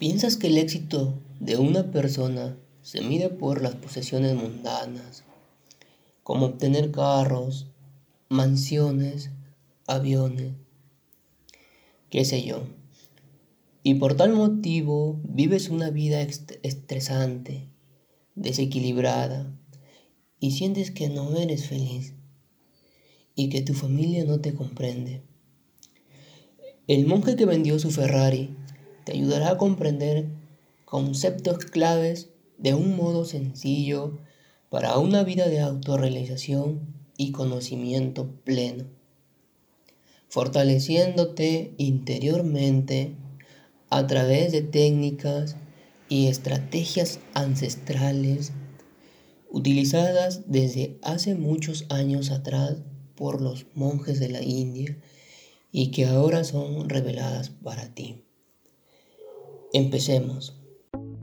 ¿Piensas que el éxito de una persona se mide por las posesiones mundanas, como obtener carros, mansiones, aviones, qué sé yo? Y por tal motivo vives una vida estresante, desequilibrada, y sientes que no eres feliz y que tu familia no te comprende. El monje que vendió su Ferrari te ayudará a comprender conceptos claves de un modo sencillo para una vida de autorrealización y conocimiento pleno, fortaleciéndote interiormente a través de técnicas y estrategias ancestrales utilizadas desde hace muchos años atrás por los monjes de la India y que ahora son reveladas para ti. Empecemos.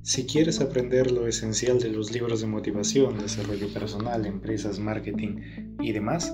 Si quieres aprender lo esencial de los libros de motivación, desarrollo personal, empresas, marketing y demás,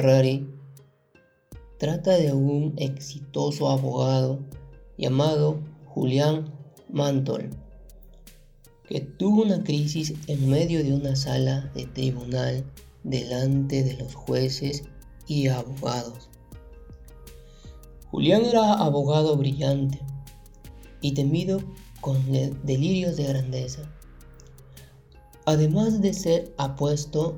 Trata de un exitoso abogado llamado Julián Mantol que tuvo una crisis en medio de una sala de tribunal delante de los jueces y abogados. Julián era abogado brillante y temido con delirios de grandeza. Además de ser apuesto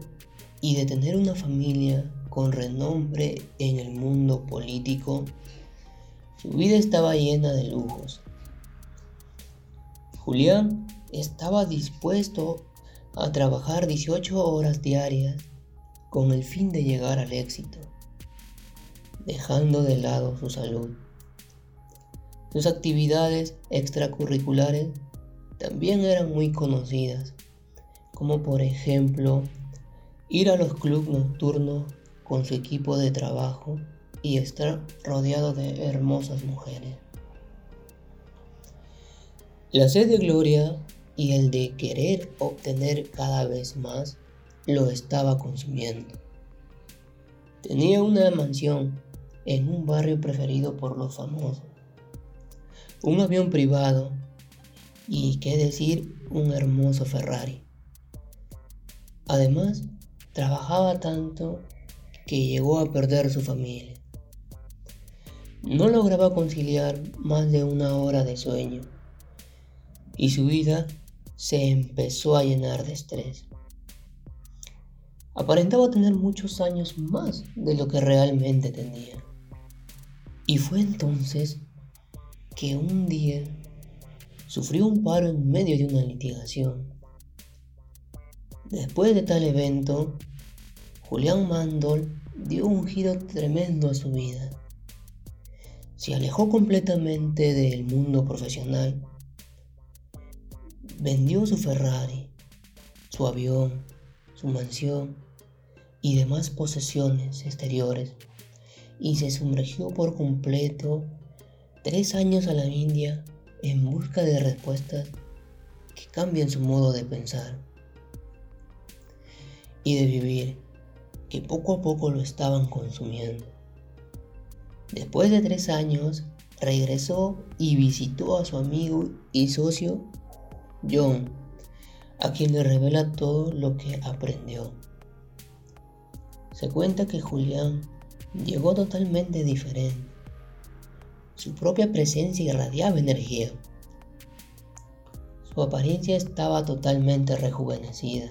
y de tener una familia con renombre en el mundo político, su vida estaba llena de lujos. Julián estaba dispuesto a trabajar 18 horas diarias con el fin de llegar al éxito, dejando de lado su salud. Sus actividades extracurriculares también eran muy conocidas, como por ejemplo ir a los clubes nocturnos con su equipo de trabajo y estar rodeado de hermosas mujeres. La sed de gloria y el de querer obtener cada vez más lo estaba consumiendo. Tenía una mansión en un barrio preferido por los famosos, un avión privado y, qué decir, un hermoso Ferrari. Además, trabajaba tanto que llegó a perder su familia. No lograba conciliar más de una hora de sueño y su vida se empezó a llenar de estrés. Aparentaba tener muchos años más de lo que realmente tenía. Y fue entonces que un día sufrió un paro en medio de una litigación. Después de tal evento, Julián Mandol dio un giro tremendo a su vida. Se alejó completamente del mundo profesional Vendió su Ferrari, su avión, su mansión y demás posesiones exteriores y se sumergió por completo tres años a la India en busca de respuestas que cambien su modo de pensar y de vivir que poco a poco lo estaban consumiendo. Después de tres años, regresó y visitó a su amigo y socio John, a quien le revela todo lo que aprendió. Se cuenta que Julián llegó totalmente diferente. Su propia presencia irradiaba energía. Su apariencia estaba totalmente rejuvenecida.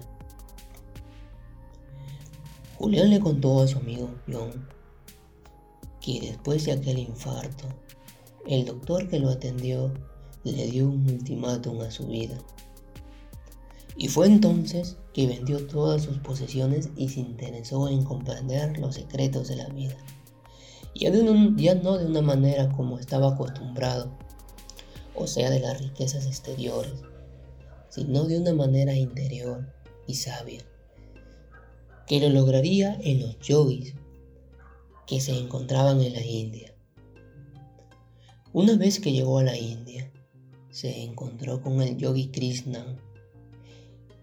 Julián le contó a su amigo John que después de aquel infarto, el doctor que lo atendió le dio un ultimátum a su vida. Y fue entonces que vendió todas sus posesiones y se interesó en comprender los secretos de la vida. Ya, ya no de una manera como estaba acostumbrado, o sea, de las riquezas exteriores, sino de una manera interior y sabia, que lo lograría en los yogis que se encontraban en la India. Una vez que llegó a la India, se encontró con el yogi Krishna,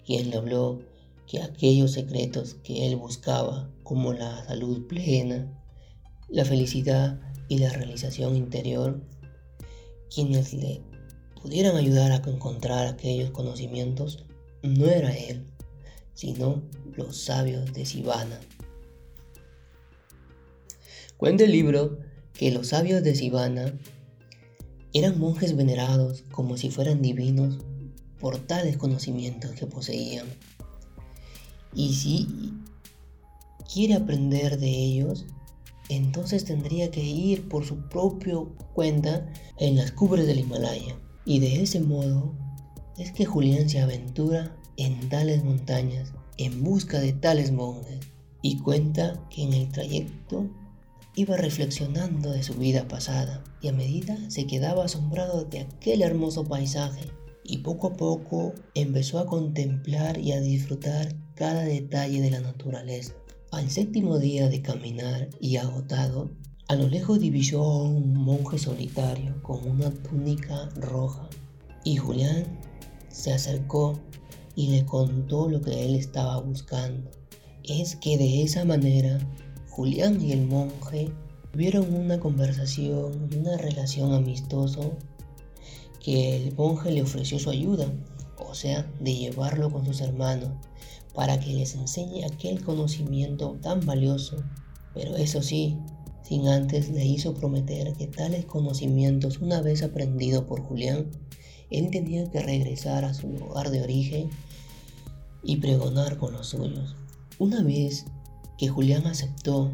quien le habló que aquellos secretos que él buscaba, como la salud plena, la felicidad y la realización interior, quienes le pudieran ayudar a encontrar aquellos conocimientos, no era él, sino los sabios de Sivana. Cuenta el libro que los sabios de Sivana eran monjes venerados como si fueran divinos por tales conocimientos que poseían. Y si quiere aprender de ellos, entonces tendría que ir por su propio cuenta en las cumbres del Himalaya. Y de ese modo es que Julián se aventura en tales montañas en busca de tales monjes y cuenta que en el trayecto iba reflexionando de su vida pasada y a medida se quedaba asombrado de aquel hermoso paisaje y poco a poco empezó a contemplar y a disfrutar cada detalle de la naturaleza. Al séptimo día de caminar y agotado, a lo lejos divisó a un monje solitario con una túnica roja y Julián se acercó y le contó lo que él estaba buscando. Es que de esa manera Julián y el monje tuvieron una conversación y una relación amistoso que el monje le ofreció su ayuda, o sea, de llevarlo con sus hermanos para que les enseñe aquel conocimiento tan valioso. Pero eso sí, sin antes le hizo prometer que tales conocimientos, una vez aprendido por Julián, él tenía que regresar a su lugar de origen y pregonar con los suyos. Una vez que Julián aceptó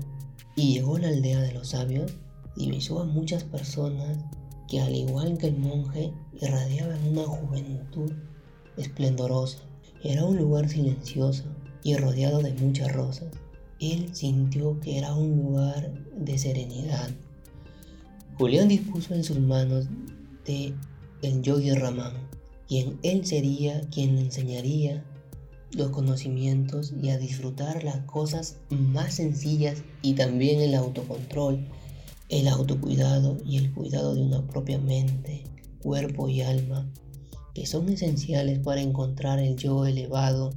y llegó a la aldea de los sabios, divisó a muchas personas que al igual que el monje irradiaban una juventud esplendorosa. Era un lugar silencioso y rodeado de muchas rosas. Él sintió que era un lugar de serenidad. Julián dispuso en sus manos de el yogi Ramán, quien él sería quien le enseñaría los conocimientos y a disfrutar las cosas más sencillas y también el autocontrol, el autocuidado y el cuidado de una propia mente, cuerpo y alma, que son esenciales para encontrar el yo elevado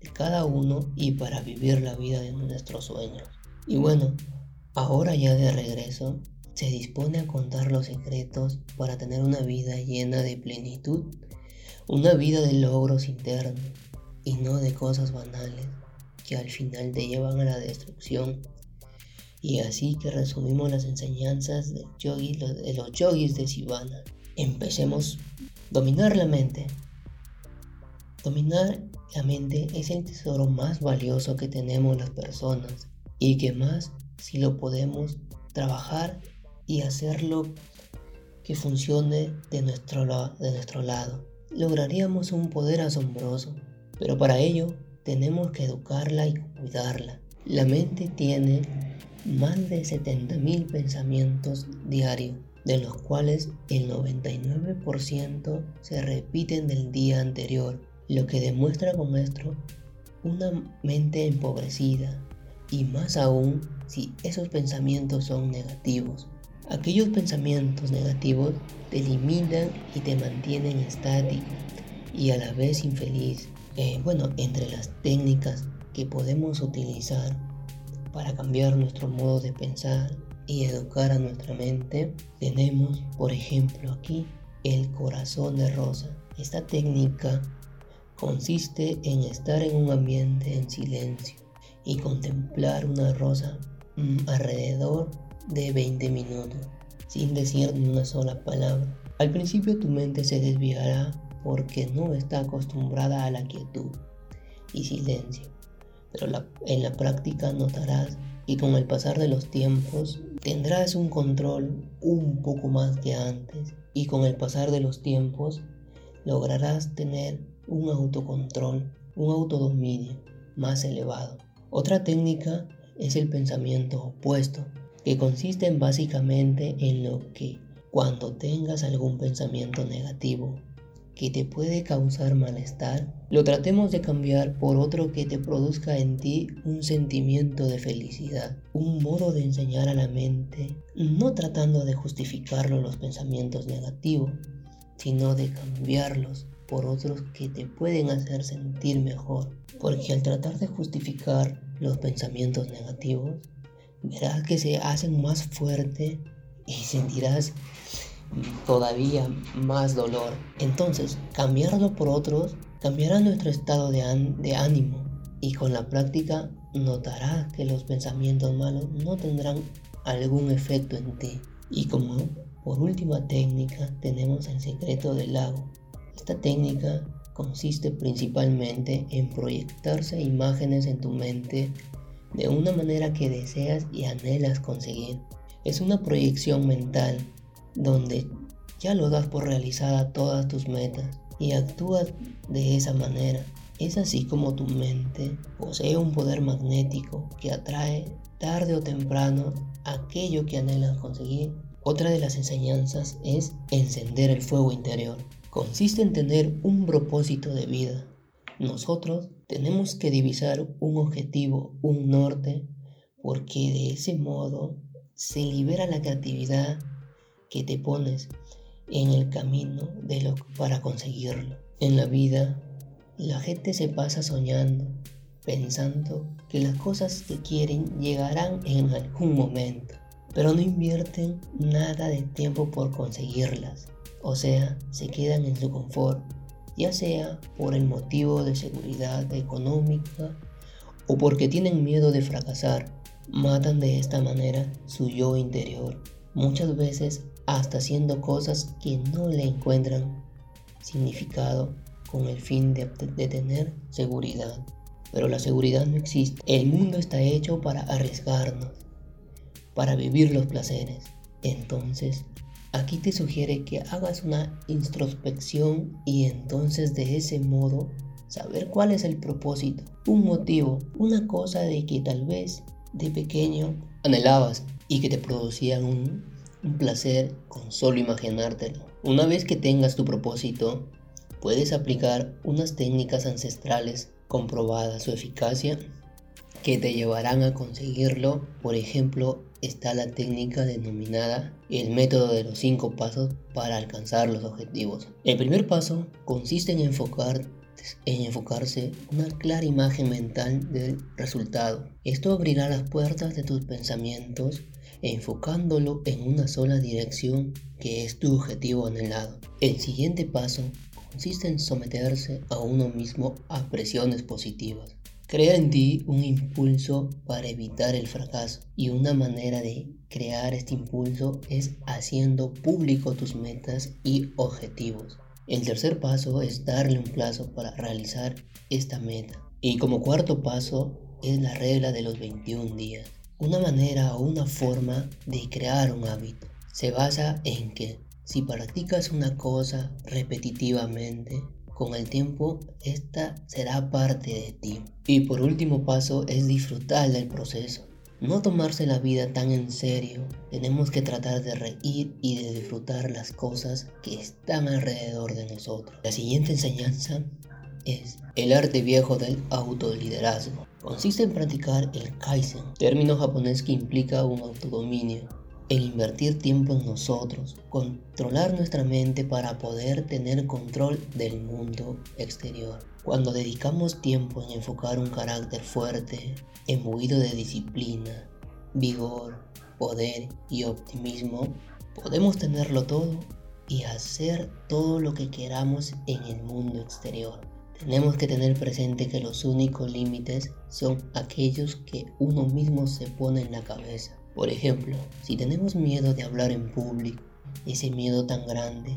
de cada uno y para vivir la vida de nuestros sueños. Y bueno, ahora ya de regreso, se dispone a contar los secretos para tener una vida llena de plenitud, una vida de logros internos y no de cosas banales que al final te llevan a la destrucción. Y así que resumimos las enseñanzas de los yogis de Sivana. Empecemos. Dominar la mente. Dominar la mente es el tesoro más valioso que tenemos las personas y que más si lo podemos trabajar y hacerlo que funcione de nuestro, de nuestro lado. Lograríamos un poder asombroso pero para ello tenemos que educarla y cuidarla. La mente tiene más de 70.000 pensamientos diarios, de los cuales el 99% se repiten del día anterior, lo que demuestra con esto una mente empobrecida, y más aún si esos pensamientos son negativos. Aquellos pensamientos negativos te limitan y te mantienen estático y a la vez infeliz. Eh, bueno, entre las técnicas que podemos utilizar para cambiar nuestro modo de pensar y educar a nuestra mente, tenemos, por ejemplo, aquí el corazón de rosa. Esta técnica consiste en estar en un ambiente en silencio y contemplar una rosa mm, alrededor de 20 minutos, sin decir ni una sola palabra. Al principio tu mente se desviará porque no está acostumbrada a la quietud y silencio. Pero en la práctica notarás y con el pasar de los tiempos tendrás un control un poco más que antes y con el pasar de los tiempos lograrás tener un autocontrol, un autodominio más elevado. Otra técnica es el pensamiento opuesto, que consiste en básicamente en lo que Cuando tengas algún pensamiento negativo que te puede causar malestar, lo tratemos de cambiar por otro que te produzca en ti un sentimiento de felicidad, un modo de enseñar a la mente, no tratando de justificarlo los pensamientos negativos, sino de cambiarlos por otros que te pueden hacer sentir mejor. Porque al tratar de justificar los pensamientos negativos, verás que se hacen más fuerte y sentirás todavía más dolor. Entonces, cambiarlo por otros cambiará nuestro estado de, de ánimo y con la práctica notarás que los pensamientos malos no tendrán algún efecto en ti. Y como por última técnica tenemos el secreto del lago. Esta técnica consiste principalmente en proyectarse imágenes en tu mente de una manera que deseas y anhelas conseguir. Es una proyección mental donde ya lo das por realizada todas tus metas y actúas de esa manera. Es así como tu mente posee un poder magnético que atrae tarde o temprano aquello que anhelas conseguir. Otra de las enseñanzas es encender el fuego interior. Consiste en tener un propósito de vida. Nosotros tenemos que divisar un objetivo, un norte, porque de ese modo se libera la creatividad que te pones en el camino de lo, para conseguirlo. En la vida, la gente se pasa soñando, pensando que las cosas que quieren llegarán en algún momento, pero no invierten nada de tiempo por conseguirlas. O sea, se quedan en su confort, ya sea por el motivo de seguridad económica o porque tienen miedo de fracasar. Matan de esta manera su yo interior. Muchas veces hasta haciendo cosas que no le encuentran significado con el fin de, tener seguridad. Pero la seguridad no existe. El mundo está hecho para arriesgarnos, para vivir los placeres. Entonces, aquí te sugiere que hagas una introspección y entonces de ese modo saber cuál es el propósito, un motivo, una cosa de que tal vez de pequeño anhelabas y que te producía un placer con solo imaginártelo. Una vez que tengas tu propósito, puedes aplicar unas técnicas ancestrales comprobadas su eficacia que te llevarán a conseguirlo. Por ejemplo, está la técnica denominada el método de los cinco pasos para alcanzar los objetivos. El primer paso consiste en enfocar en enfocarse una clara imagen mental del resultado. Esto abrirá las puertas de tus pensamientos enfocándolo en una sola dirección que es tu objetivo anhelado. El siguiente paso consiste en someterse a uno mismo a presiones positivas. Crea en ti un impulso para evitar el fracaso y una manera de crear este impulso es haciendo público tus metas y objetivos. El tercer paso es darle un plazo para realizar esta meta. Y como cuarto paso es la regla de los 21 días. Una manera o una forma de crear un hábito se basa en que si practicas una cosa repetitivamente, con el tiempo esta será parte de ti. Y por último paso es disfrutar del proceso. No tomarse la vida tan en serio, tenemos que tratar de reír y de disfrutar las cosas que están alrededor de nosotros. La siguiente enseñanza es el arte viejo del autoliderazgo. Consiste en practicar el Kaizen, término japonés que implica un autodominio, en invertir tiempo en nosotros, controlar nuestra mente para poder tener control del mundo exterior. Cuando dedicamos tiempo en enfocar un carácter fuerte, embuido de disciplina, vigor, poder y optimismo, podemos tenerlo todo y hacer todo lo que queramos en el mundo exterior. Tenemos que tener presente que los únicos límites son aquellos que uno mismo se pone en la cabeza. Por ejemplo, si tenemos miedo de hablar en público, ese miedo tan grande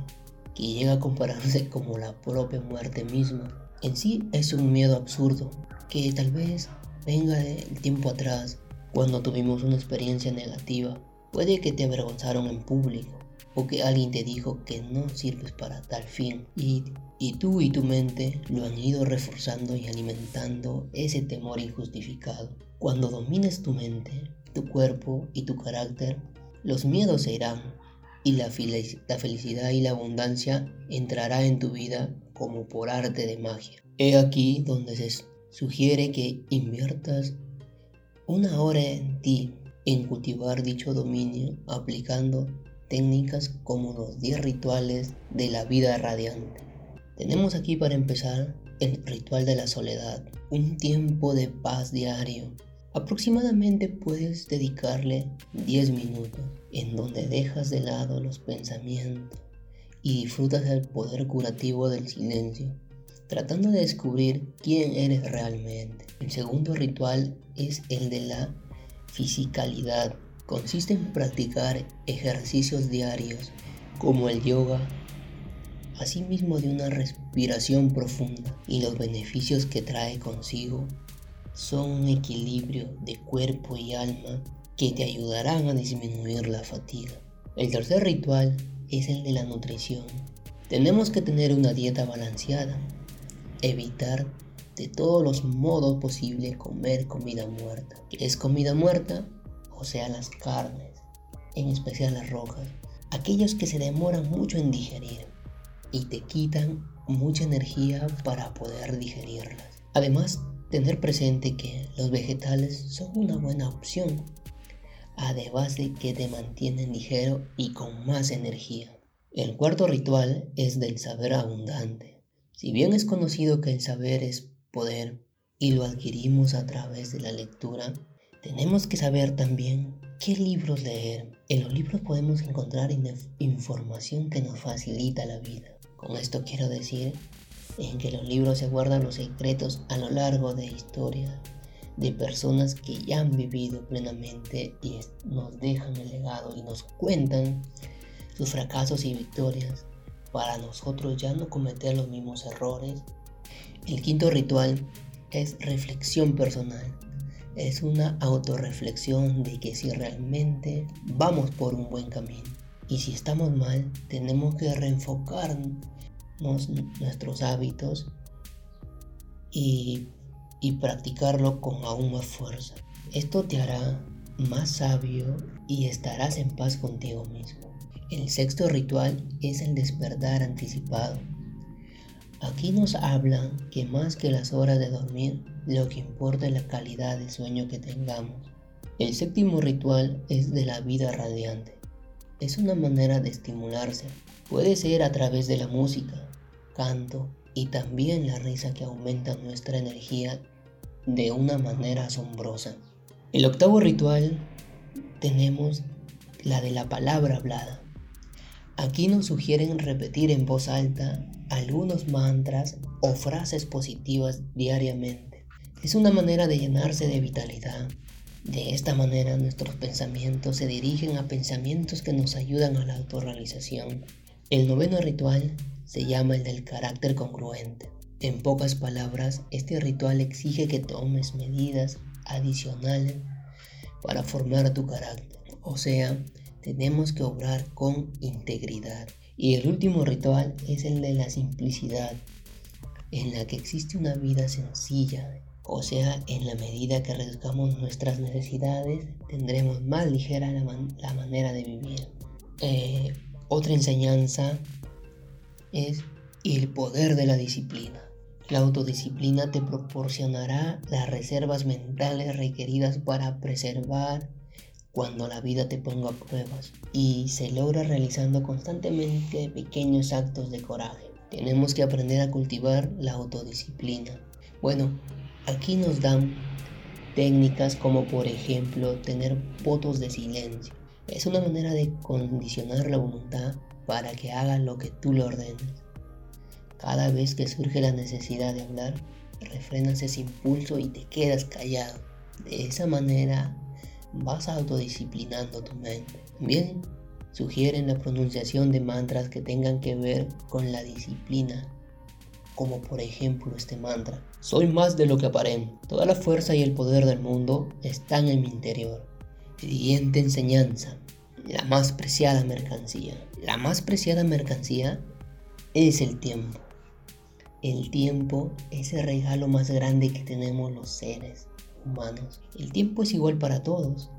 que llega a compararse como la propia muerte misma, en sí es un miedo absurdo que tal vez venga del tiempo atrás, cuando tuvimos una experiencia negativa. Puede que te avergonzaron en público o que alguien te dijo que no sirves para tal fin y, y tú y tu mente lo han ido reforzando y alimentando ese temor injustificado. Cuando domines tu mente, tu cuerpo y tu carácter, los miedos se irán y la, felicidad y la abundancia entrará en tu vida como por arte de magia. He aquí donde se sugiere que inviertas una hora en ti, en cultivar dicho dominio, aplicando técnicas como los 10 rituales de la vida radiante. Tenemos aquí para empezar el ritual de la soledad, un tiempo de paz diario. Aproximadamente puedes dedicarle 10 minutos en donde dejas de lado los pensamientos y disfrutas del poder curativo del silencio, tratando de descubrir quién eres realmente. El segundo ritual es el de la fisicalidad. Consiste en practicar ejercicios diarios como el yoga, asimismo de una respiración profunda y los beneficios que trae consigo son un equilibrio de cuerpo y alma que te ayudarán a disminuir la fatiga. El tercer ritual es el de la nutrición. Tenemos que tener una dieta balanceada, evitar de todos los modos posibles comer comida muerta. ¿Qué es comida muerta? O sea, las carnes, en especial las rojas, aquellos que se demoran mucho en digerir y te quitan mucha energía para poder digerirlas. Además, tener presente que los vegetales son una buena opción, además de que te mantienen ligero y con más energía. El cuarto ritual es del saber abundante. Si bien es conocido que el saber es poder y lo adquirimos a través de la lectura, tenemos que saber también qué libros leer. En los libros podemos encontrar información que nos facilita la vida. Con esto quiero decir en que los libros se guardan los secretos a lo largo de historia de personas que ya han vivido plenamente y nos dejan el legado y nos cuentan sus fracasos y victorias para nosotros ya no cometer los mismos errores. El quinto ritual es reflexión personal. Es una autorreflexión de que si realmente vamos por un buen camino y si estamos mal, tenemos que reenfocar nuestros hábitos y, y practicarlo con aún más fuerza. Esto te hará más sabio y estarás en paz contigo mismo. El sexto ritual es el despertar anticipado. Aquí nos hablan que más que las horas de dormir, lo que importa es la calidad de sueño que tengamos. El séptimo ritual es de la vida radiante es una manera de estimularse. Puede ser a través de la música, canto y también la risa que aumenta nuestra energía de una manera asombrosa. El octavo ritual tenemos la de la palabra hablada. Aquí nos sugieren repetir en voz alta algunos mantras o frases positivas diariamente. Es una manera de llenarse de vitalidad, de esta manera nuestros pensamientos se dirigen a pensamientos que nos ayudan a la autorrealización. El noveno ritual se llama el del carácter congruente. En pocas palabras, este ritual exige que tomes medidas adicionales para formar tu carácter. O sea, tenemos que obrar con integridad. Y el último ritual es el de la simplicidad, en la que existe una vida sencilla, o sea, en la medida que reduzcamos nuestras necesidades, tendremos más ligera la, manera de vivir. Eh, otra enseñanza es el poder de la disciplina. La autodisciplina te proporcionará las reservas mentales requeridas para preservar cuando la vida te ponga pruebas y se logra realizando constantemente pequeños actos de coraje. Tenemos que aprender a cultivar la autodisciplina. Bueno, Aquí nos dan técnicas como por ejemplo tener votos de silencio. Es una manera de condicionar la voluntad para que haga lo que tú le ordenes. Cada vez que surge la necesidad de hablar, refrenas ese impulso y te quedas callado. De esa manera vas autodisciplinando tu mente. También sugieren la pronunciación de mantras que tengan que ver con la disciplina como por ejemplo este mantra. Soy más de lo que aparento. Toda la fuerza y el poder del mundo están en mi interior. Siguiente enseñanza. La más preciada mercancía. La más preciada mercancía es el tiempo. El tiempo es el regalo más grande que tenemos los seres humanos. El tiempo es igual para todos.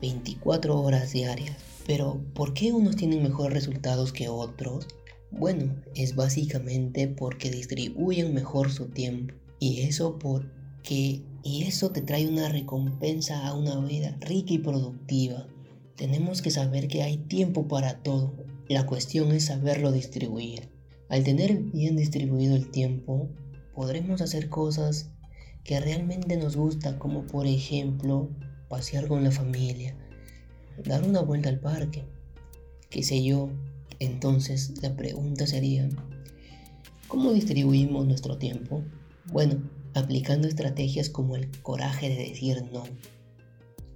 24 horas diarias. Pero, ¿por qué unos tienen mejores resultados que otros? Bueno, es básicamente porque distribuyen mejor su tiempo. Y eso porque y eso te trae una recompensa a una vida rica y productiva. Tenemos que saber que hay tiempo para todo. La cuestión es saberlo distribuir. Al tener bien distribuido el tiempo, podremos hacer cosas que realmente nos gusta, como por ejemplo pasear con la familia, dar una vuelta al parque, qué sé yo. Entonces la pregunta sería, ¿cómo distribuimos nuestro tiempo? Bueno, aplicando estrategias como el coraje de decir no.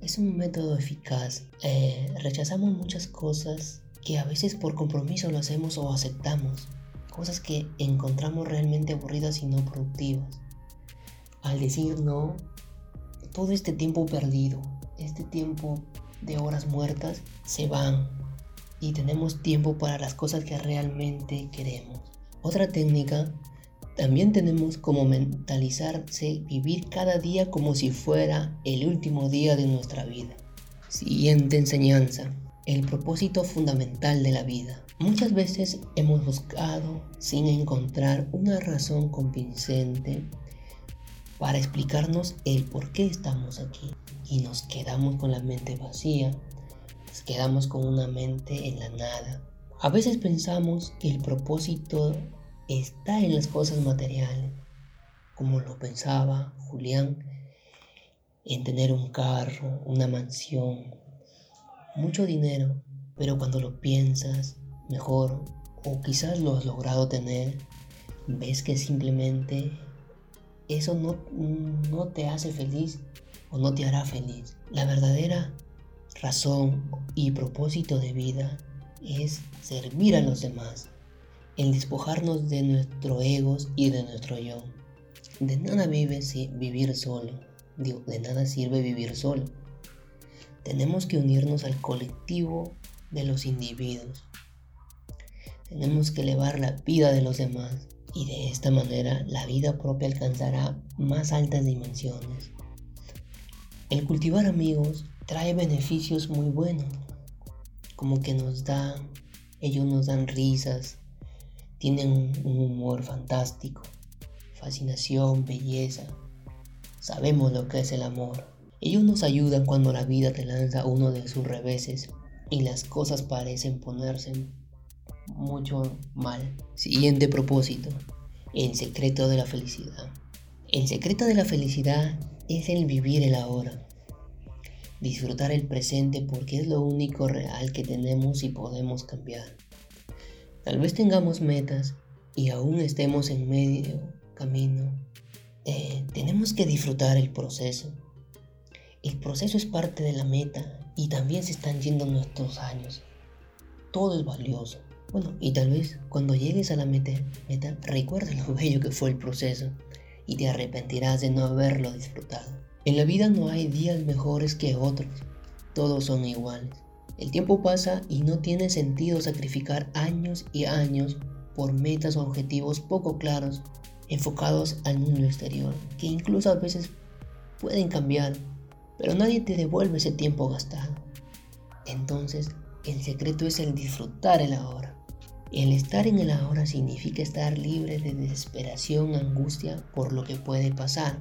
Es un método eficaz. Eh, rechazamos muchas cosas que a veces por compromiso lo hacemos o aceptamos. Cosas que encontramos realmente aburridas y no productivas. Al decir no, todo este tiempo perdido, este tiempo de horas muertas se van y tenemos tiempo para las cosas que realmente queremos. Otra técnica, también tenemos como mentalizarse vivir cada día como si fuera el último día de nuestra vida. Siguiente enseñanza, el propósito fundamental de la vida. Muchas veces hemos buscado sin encontrar una razón convincente para explicarnos el por qué estamos aquí y nos quedamos con la mente vacía, nos quedamos con una mente en la nada. A veces pensamos que el propósito está en las cosas materiales, como lo pensaba Julián, en tener un carro, una mansión, mucho dinero, pero cuando lo piensas mejor o quizás lo has logrado tener, ves que simplemente eso no, no te hace feliz o no te hará feliz. La verdadera razón y propósito de vida es servir a los demás, el despojarnos de nuestro egos y de nuestro yo. De nada vive si vivir solo, de nada sirve vivir solo. Tenemos que unirnos al colectivo de los individuos. Tenemos que elevar la vida de los demás y de esta manera la vida propia alcanzará más altas dimensiones. El cultivar amigos trae beneficios muy buenos, como que nos da, ellos nos dan risas, tienen un humor fantástico, fascinación, belleza, sabemos lo que es el amor. Ellos nos ayudan cuando la vida te lanza uno de sus reveses y las cosas parecen ponerse mucho mal. Siguiente propósito, el secreto de la felicidad. El secreto de la felicidad es el vivir el ahora. Disfrutar el presente porque es lo único real que tenemos y podemos cambiar. Tal vez tengamos metas y aún estemos en medio camino. Eh, tenemos que disfrutar el proceso. El proceso es parte de la meta y también se están yendo nuestros años. Todo es valioso. Bueno, y tal vez cuando llegues a la meta, meta recuerda lo bello que fue el proceso y te arrepentirás de no haberlo disfrutado. En la vida no hay días mejores que otros, todos son iguales. El tiempo pasa y no tiene sentido sacrificar años y años por metas o objetivos poco claros, enfocados al mundo exterior, que incluso a veces pueden cambiar, pero nadie te devuelve ese tiempo gastado. Entonces, el secreto es el disfrutar el ahora. El estar en el ahora significa estar libre de desesperación, angustia por lo que puede pasar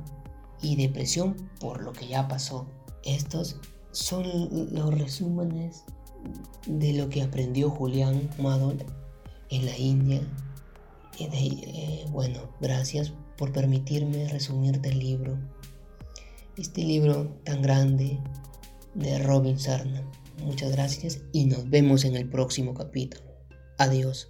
y depresión por lo que ya pasó. Estos son los resúmenes de lo que aprendió Julián Madol en la India. Eh, bueno, gracias por permitirme resumirte el libro. Este libro tan grande de Robin Sarna. Muchas gracias y nos vemos en el próximo capítulo. Adiós.